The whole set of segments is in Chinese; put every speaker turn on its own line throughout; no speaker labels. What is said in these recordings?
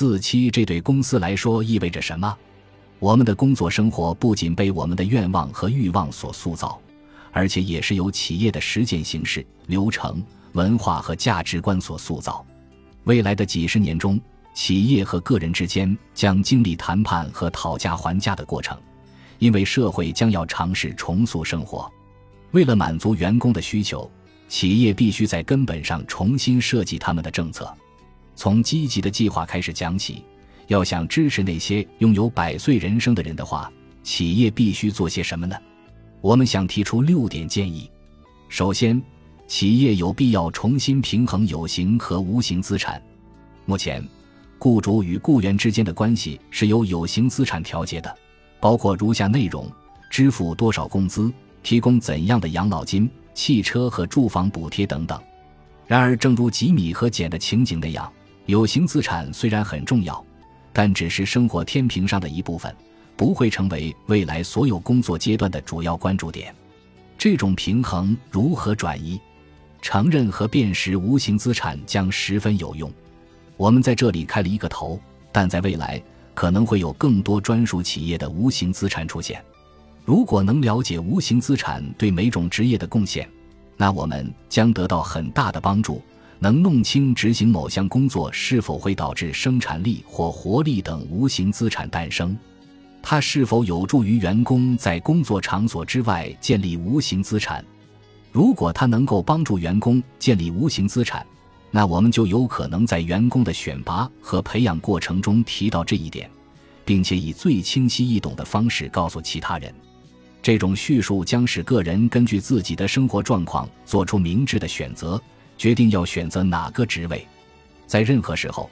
四七，这对公司来说意味着什么？我们的工作生活不仅被我们的愿望和欲望所塑造，而且也是由企业的实践形式、流程、文化和价值观所塑造。未来的几十年中，企业和个人之间将经历谈判和讨价还价的过程，因为社会将要尝试重塑生活。为了满足员工的需求，企业必须在根本上重新设计他们的政策。从积极的计划开始讲起。要想支持那些拥有百岁人生的人的话，企业必须做些什么呢？我们想提出六点建议。首先，企业有必要重新平衡有形和无形资产。目前，雇主与雇员之间的关系是由有形资产调节的，包括如下内容：支付多少工资，提供怎样的养老金、汽车和住房补贴等等。然而，正如吉米和简的情景那样，有形资产虽然很重要。但只是生活天平上的一部分，不会成为未来所有工作阶段的主要关注点。这种平衡如何转移？承认和辨识无形资产将十分有用。我们在这里开了一个头，但在未来可能会有更多专属企业的无形资产出现。如果能了解无形资产对每种职业的贡献，那我们将得到很大的帮助。能弄清执行某项工作是否会导致生产力或活力等无形资产诞生，它是否有助于员工在工作场所之外建立无形资产？如果它能够帮助员工建立无形资产，那我们就有可能在员工的选拔和培养过程中提到这一点，并且以最清晰易懂的方式告诉其他人。这种叙述将使个人根据自己的生活状况做出明智的选择。决定要选择哪个职位，在任何时候，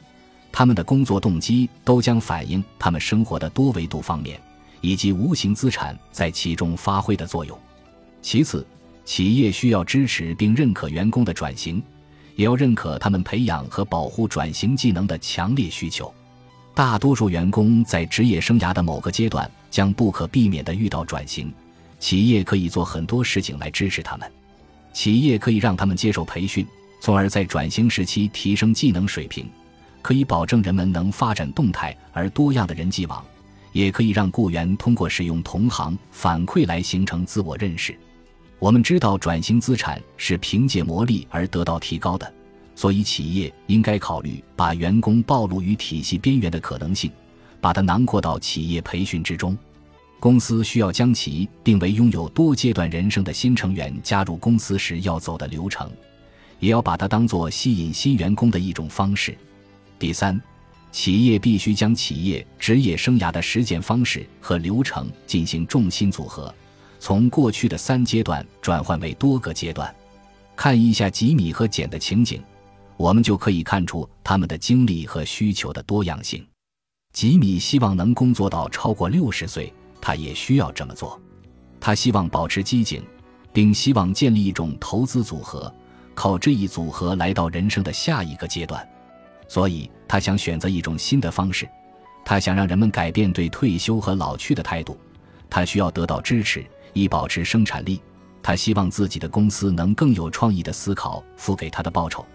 他们的工作动机都将反映他们生活的多维度方面以及无形资产在其中发挥的作用。其次，企业需要支持并认可员工的转型，也要认可他们培养和保护转型技能的强烈需求。大多数员工在职业生涯的某个阶段将不可避免地遇到转型，企业可以做很多事情来支持他们。企业可以让他们接受培训。从而在转型时期提升技能水平，可以保证人们能发展动态而多样的人际网，也可以让雇员通过使用同行反馈来形成自我认识。我们知道转型资产是凭借磨砺而得到提高的，所以企业应该考虑把员工暴露于体系边缘的可能性，把它囊括到企业培训之中。公司需要将其定为拥有多阶段人生的新成员加入公司时要走的流程。也要把它当做吸引新员工的一种方式。第三，企业必须将企业职业生涯的实践方式和流程进行重新组合，从过去的三阶段转换为多个阶段。看一下吉米和简的情景，我们就可以看出他们的经历和需求的多样性。吉米希望能工作到超过六十岁，他也需要这么做。他希望保持机警，并希望建立一种投资组合。靠这一组合来到人生的下一个阶段，所以他想选择一种新的方式。他想让人们改变对退休和老去的态度。他需要得到支持以保持生产力。他希望自己的公司能更有创意的思考付给他的报酬。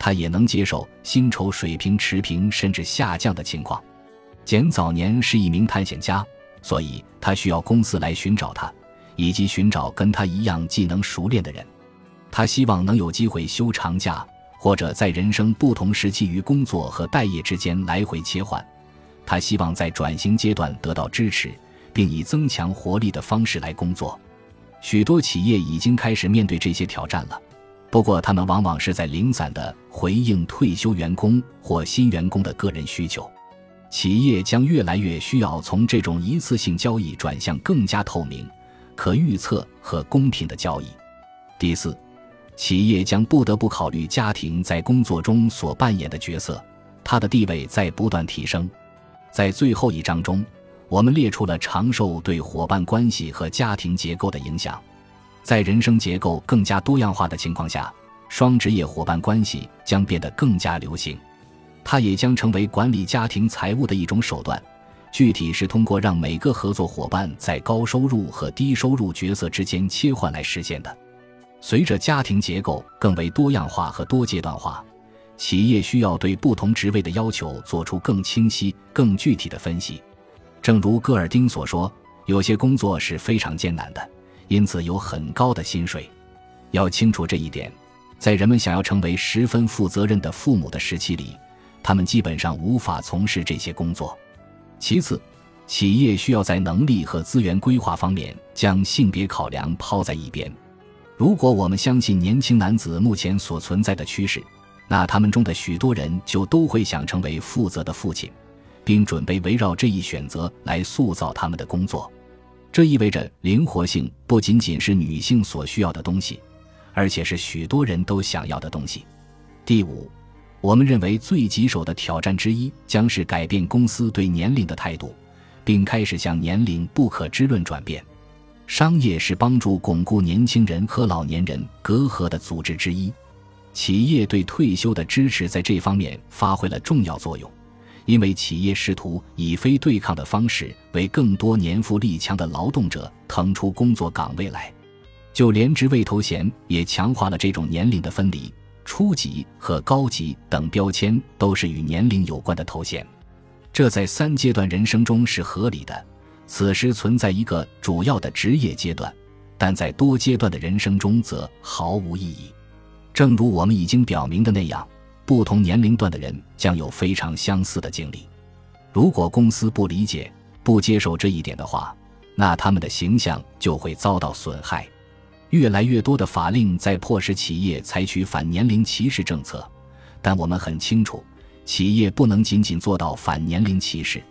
他也能接受薪酬水平持平甚至下降的情况。简早年是一名探险家，所以他需要公司来寻找他，以及寻找跟他一样技能熟练的人。他希望能有机会休长假，或者在人生不同时期于工作和待业之间来回切换。他希望在转型阶段得到支持，并以增强活力的方式来工作。许多企业已经开始面对这些挑战了，不过他们往往是在零散的回应退休员工或新员工的个人需求。企业将越来越需要从这种一次性交易转向更加透明、可预测和公平的交易。第四。企业将不得不考虑家庭在工作中所扮演的角色，它的地位在不断提升。在最后一章中，我们列出了长寿对伙伴关系和家庭结构的影响。在人生结构更加多样化的情况下，双职业伙伴关系将变得更加流行。它也将成为管理家庭财务的一种手段，具体是通过让每个合作伙伴在高收入和低收入角色之间切换来实现的。随着家庭结构更为多样化和多阶段化，企业需要对不同职位的要求做出更清晰、更具体的分析。正如戈尔丁所说，有些工作是非常艰难的，因此有很高的薪水。要清楚这一点，在人们想要成为十分负责任的父母的时期里，他们基本上无法从事这些工作。其次，企业需要在能力和资源规划方面将性别考量抛在一边。如果我们相信年轻男子目前所存在的趋势，那他们中的许多人就都会想成为负责的父亲，并准备围绕这一选择来塑造他们的工作。这意味着灵活性不仅仅是女性所需要的东西，而且是许多人都想要的东西。第五，我们认为最棘手的挑战之一将是改变公司对年龄的态度，并开始向年龄不可知论转变。商业是帮助巩固年轻人和老年人隔阂的组织之一。企业对退休的支持在这方面发挥了重要作用，因为企业试图以非对抗的方式为更多年富力强的劳动者腾出工作岗位来。就连职位头衔也强化了这种年龄的分离，初级和高级等标签都是与年龄有关的头衔。这在三阶段人生中是合理的，此时存在一个主要的职业阶段，但在多阶段的人生中则毫无意义。正如我们已经表明的那样，不同年龄段的人将有非常相似的经历。如果公司不理解、不接受这一点的话，那他们的形象就会遭到损害。越来越多的法令在迫使企业采取反年龄歧视政策，但我们很清楚，企业不能仅仅做到反年龄歧视。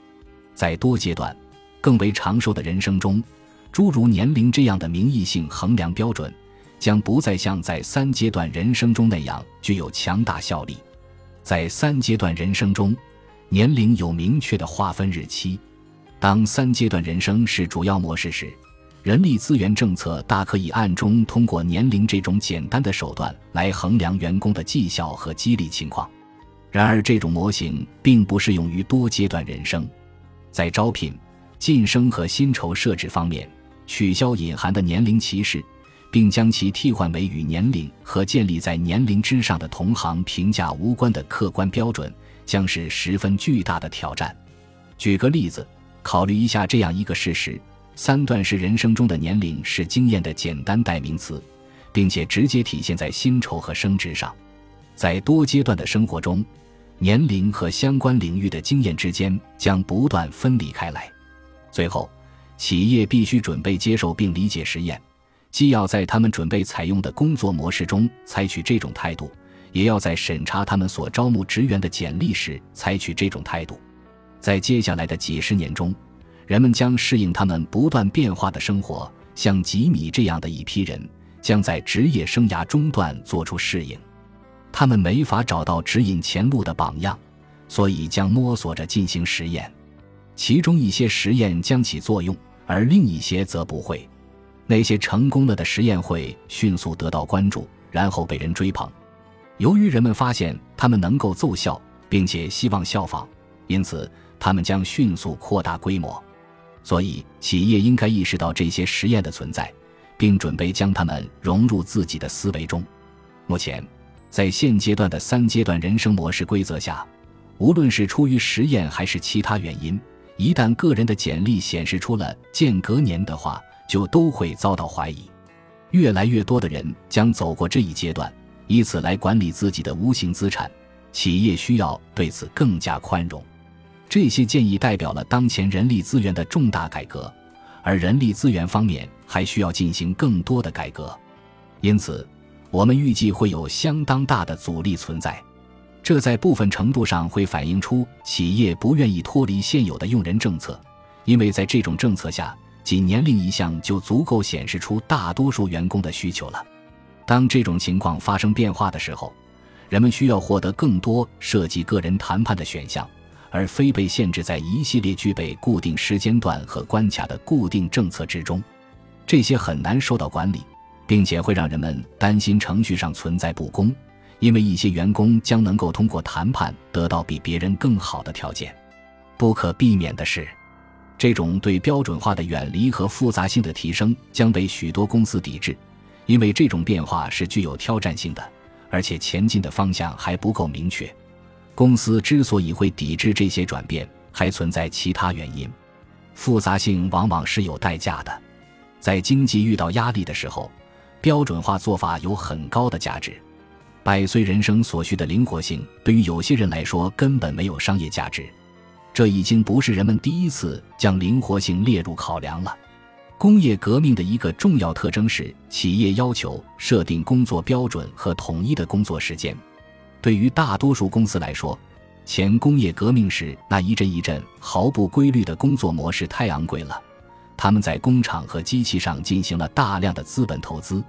在多阶段、更为长寿的人生中，诸如年龄这样的名义性衡量标准。将不再像在三阶段人生中那样具有强大效力。在三阶段人生中，年龄有明确的划分日期。当三阶段人生是主要模式时，人力资源政策大可以暗中通过年龄这种简单的手段来衡量员工的绩效和激励情况。然而，这种模型并不适用于多阶段人生。在招聘、晋升和薪酬设置方面，取消隐含的年龄歧视。并将其替换为与年龄和建立在年龄之上的同行评价无关的客观标准，将是十分巨大的挑战。举个例子，考虑一下这样一个事实：三段式人生中的年龄是经验的简单代名词，并且直接体现在薪酬和升职上。在多阶段的生活中，年龄和相关领域的经验之间将不断分离开来。最后，企业必须准备接受并理解实验。既要在他们准备采用的工作模式中采取这种态度，也要在审查他们所招募职员的简历时采取这种态度。在接下来的几十年中，人们将适应他们不断变化的生活。像吉米这样的一批人，将在职业生涯中段做出适应。他们没法找到指引前路的榜样，所以将摸索着进行实验。其中一些实验将起作用，而另一些则不会。那些成功了的实验会迅速得到关注，然后被人追捧。由于人们发现他们能够奏效，并且希望效仿，因此他们将迅速扩大规模。所以，企业应该意识到这些实验的存在，并准备将它们融入自己的思维中。目前，在现阶段的三阶段人生模式规则下，无论是出于实验还是其他原因，一旦个人的简历显示出了间隔年的话，就都会遭到怀疑，越来越多的人将走过这一阶段，以此来管理自己的无形资产。企业需要对此更加宽容。这些建议代表了当前人力资源的重大改革，而人力资源方面还需要进行更多的改革。因此，我们预计会有相当大的阻力存在。这在部分程度上会反映出企业不愿意脱离现有的用人政策，因为在这种政策下。仅年龄一项就足够显示出大多数员工的需求了。当这种情况发生变化的时候，人们需要获得更多涉及个人谈判的选项，而非被限制在一系列具备固定时间段和关卡的固定政策之中。这些很难受到管理，并且会让人们担心程序上存在不公，因为一些员工将能够通过谈判得到比别人更好的条件。不可避免的是。这种对标准化的远离和复杂性的提升将被许多公司抵制，因为这种变化是具有挑战性的，而且前进的方向还不够明确。公司之所以会抵制这些转变，还存在其他原因。复杂性往往是有代价的，在经济遇到压力的时候，标准化做法有很高的价值。百岁人生所需的灵活性，对于有些人来说根本没有商业价值。这已经不是人们第一次将灵活性列入考量了。工业革命的一个重要特征是，企业要求设定工作标准和统一的工作时间。对于大多数公司来说，前工业革命时那一阵一阵毫不规律的工作模式太昂贵了，他们在工厂和机器上进行了大量的资本投资，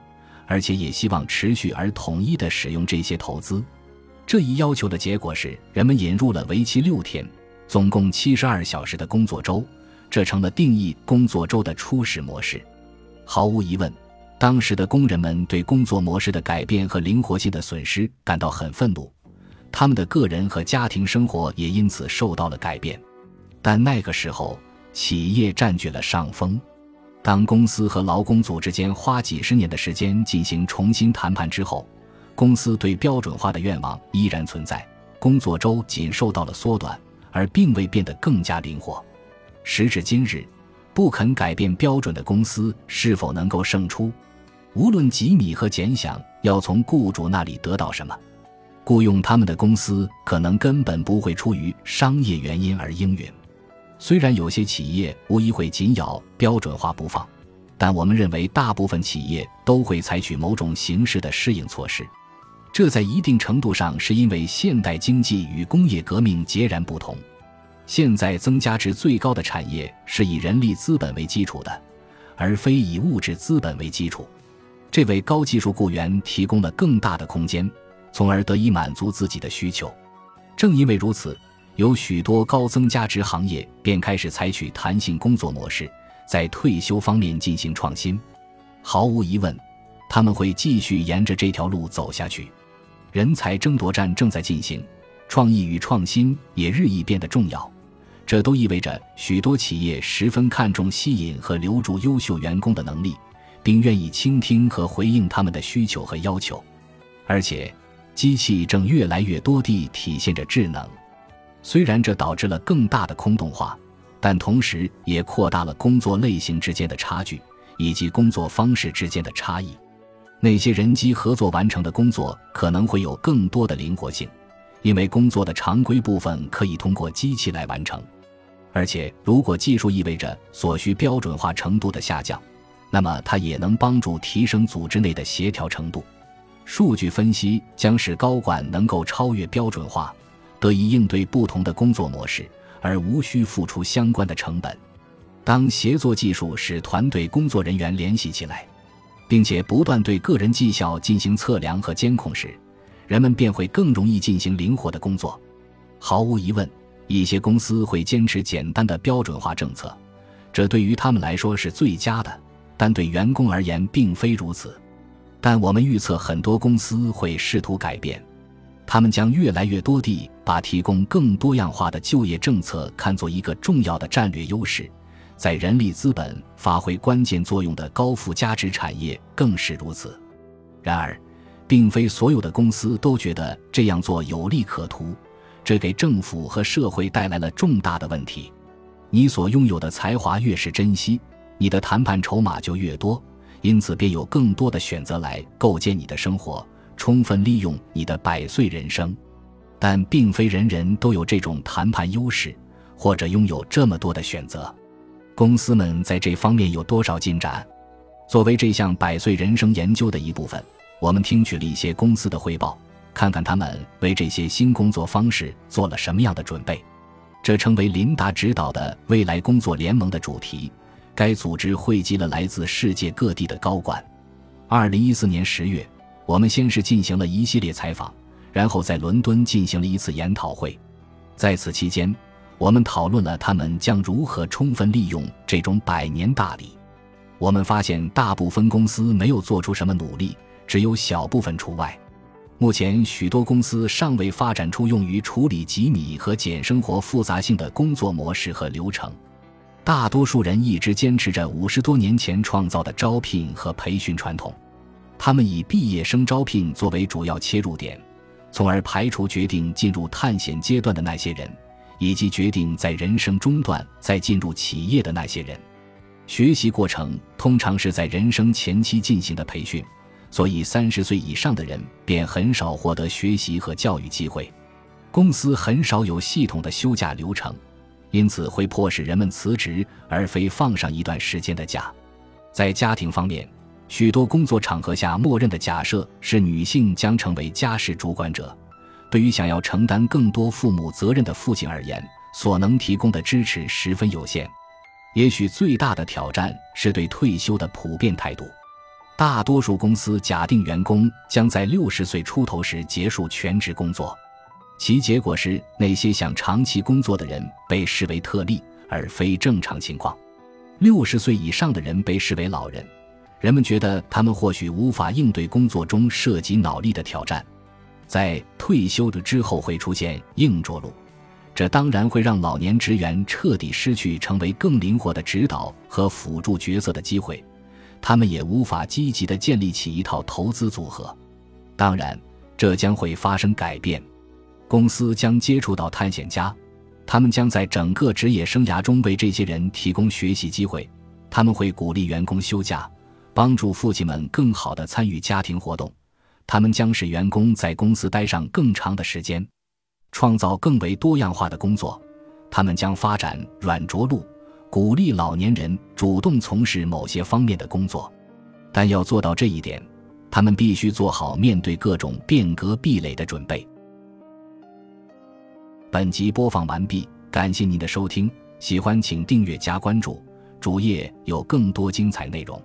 而且也希望持续而统一的使用这些投资。这一要求的结果是，人们引入了为期六天、总共七十二小时的工作周，这成了定义工作周的初始模式。毫无疑问，当时的工人们对工作模式的改变和灵活性的损失感到很愤怒。他们的个人和家庭生活也因此受到了改变，但那个时候企业占据了上风。当公司和劳工组织间花几十年的时间进行重新谈判之后，公司对标准化的愿望依然存在，工作周仅受到了缩短，而并未变得更加灵活。时至今日，不肯改变标准的公司是否能够胜出？无论吉米和简想要从雇主那里得到什么。雇佣他们的公司可能根本不会出于商业原因而应允。虽然有些企业无疑会紧咬标准化不放，但我们认为大部分企业都会采取某种形式的适应措施。这在一定程度上是因为现代经济与工业革命截然不同。现在增加值最高的产业是以人力资本为基础的，而非以物质资本为基础。这为高技术雇员提供了更大的空间。从而得以满足自己的需求。正因为如此，有许多高增加值行业便开始采取弹性工作模式，在退休方面进行创新。毫无疑问，他们会继续沿着这条路走下去。人才争夺战正在进行，创意与创新也日益变得重要。这都意味着许多企业十分看重吸引和留住优秀员工的能力，并愿意倾听和回应他们的需求和要求，而且。机器正越来越多地体现着智能，虽然这导致了更大的空洞化，但同时也扩大了工作类型之间的差距以及工作方式之间的差异。那些人机合作完成的工作可能会有更多的灵活性，因为工作的常规部分可以通过机器来完成。而且，如果技术意味着所需标准化程度的下降，那么它也能帮助提升组织内的协调程度。数据分析将使高管能够超越标准化，得以应对不同的工作模式，而无需付出相关的成本。当协作技术使团队工作人员联系起来，并且不断对个人绩效进行测量和监控时，人们便会更容易进行灵活的工作。毫无疑问，一些公司会坚持简单的标准化政策，这对于他们来说是最佳的，但对员工而言并非如此。但我们预测，很多公司会试图改变，他们将越来越多地把提供更多样化的就业政策看作一个重要的战略优势，在人力资本发挥关键作用的高附加值产业更是如此。然而，并非所有的公司都觉得这样做有利可图，这给政府和社会带来了重大的问题。你所拥有的才华越是珍惜，你的谈判筹码就越多。因此，便有更多的选择来构建你的生活，充分利用你的百岁人生。但并非人人都有这种谈判优势，或者拥有这么多的选择。公司们在这方面有多少进展？作为这项百岁人生研究的一部分，我们听取了一些公司的汇报，看看他们为这些新工作方式做了什么样的准备。这成为琳达指导的未来工作联盟的主题。该组织汇集了来自世界各地的高管。二零一四年十月，我们先是进行了一系列采访，然后在伦敦进行了一次研讨会。在此期间，我们讨论了他们将如何充分利用这种百年大礼。我们发现，大部分公司没有做出什么努力，只有小部分除外。目前，许多公司尚未发展出用于处理吉米和简生活复杂性的工作模式和流程。大多数人一直坚持着五十多年前创造的招聘和培训传统。他们以毕业生招聘作为主要切入点，从而排除决定进入探险阶段的那些人，以及决定在人生中段再进入企业的那些人。学习过程通常是在人生前期进行的培训，所以三十岁以上的人便很少获得学习和教育机会。公司很少有系统的休假流程，因此会迫使人们辞职，而非放上一段时间的假。在家庭方面，许多工作场合下默认的假设是女性将成为家事主管者。对于想要承担更多父母责任的父亲而言，所能提供的支持十分有限。也许最大的挑战是对退休的普遍态度。大多数公司假定员工将在六十岁出头时结束全职工作，其结果是那些想长期工作的人被视为特例，而非正常情况。六十岁以上的人被视为老人，人们觉得他们或许无法应对工作中涉及脑力的挑战，在退休的之后会出现硬着陆。这当然会让老年职员彻底失去成为更灵活的指导和辅助角色的机会，他们也无法积极地建立起一套投资组合。当然，这将会发生改变。公司将接触到探险家，他们将在整个职业生涯中为这些人提供学习机会。他们会鼓励员工休假，帮助父亲们更好地参与家庭活动。他们将使员工在公司待上更长的时间。创造更为多样化的工作，他们将发展软着陆，鼓励老年人主动从事某些方面的工作。但要做到这一点，他们必须做好面对各种变革壁垒的准备。本集播放完毕，感谢您的收听，喜欢请订阅加关注，主页有更多精彩内容。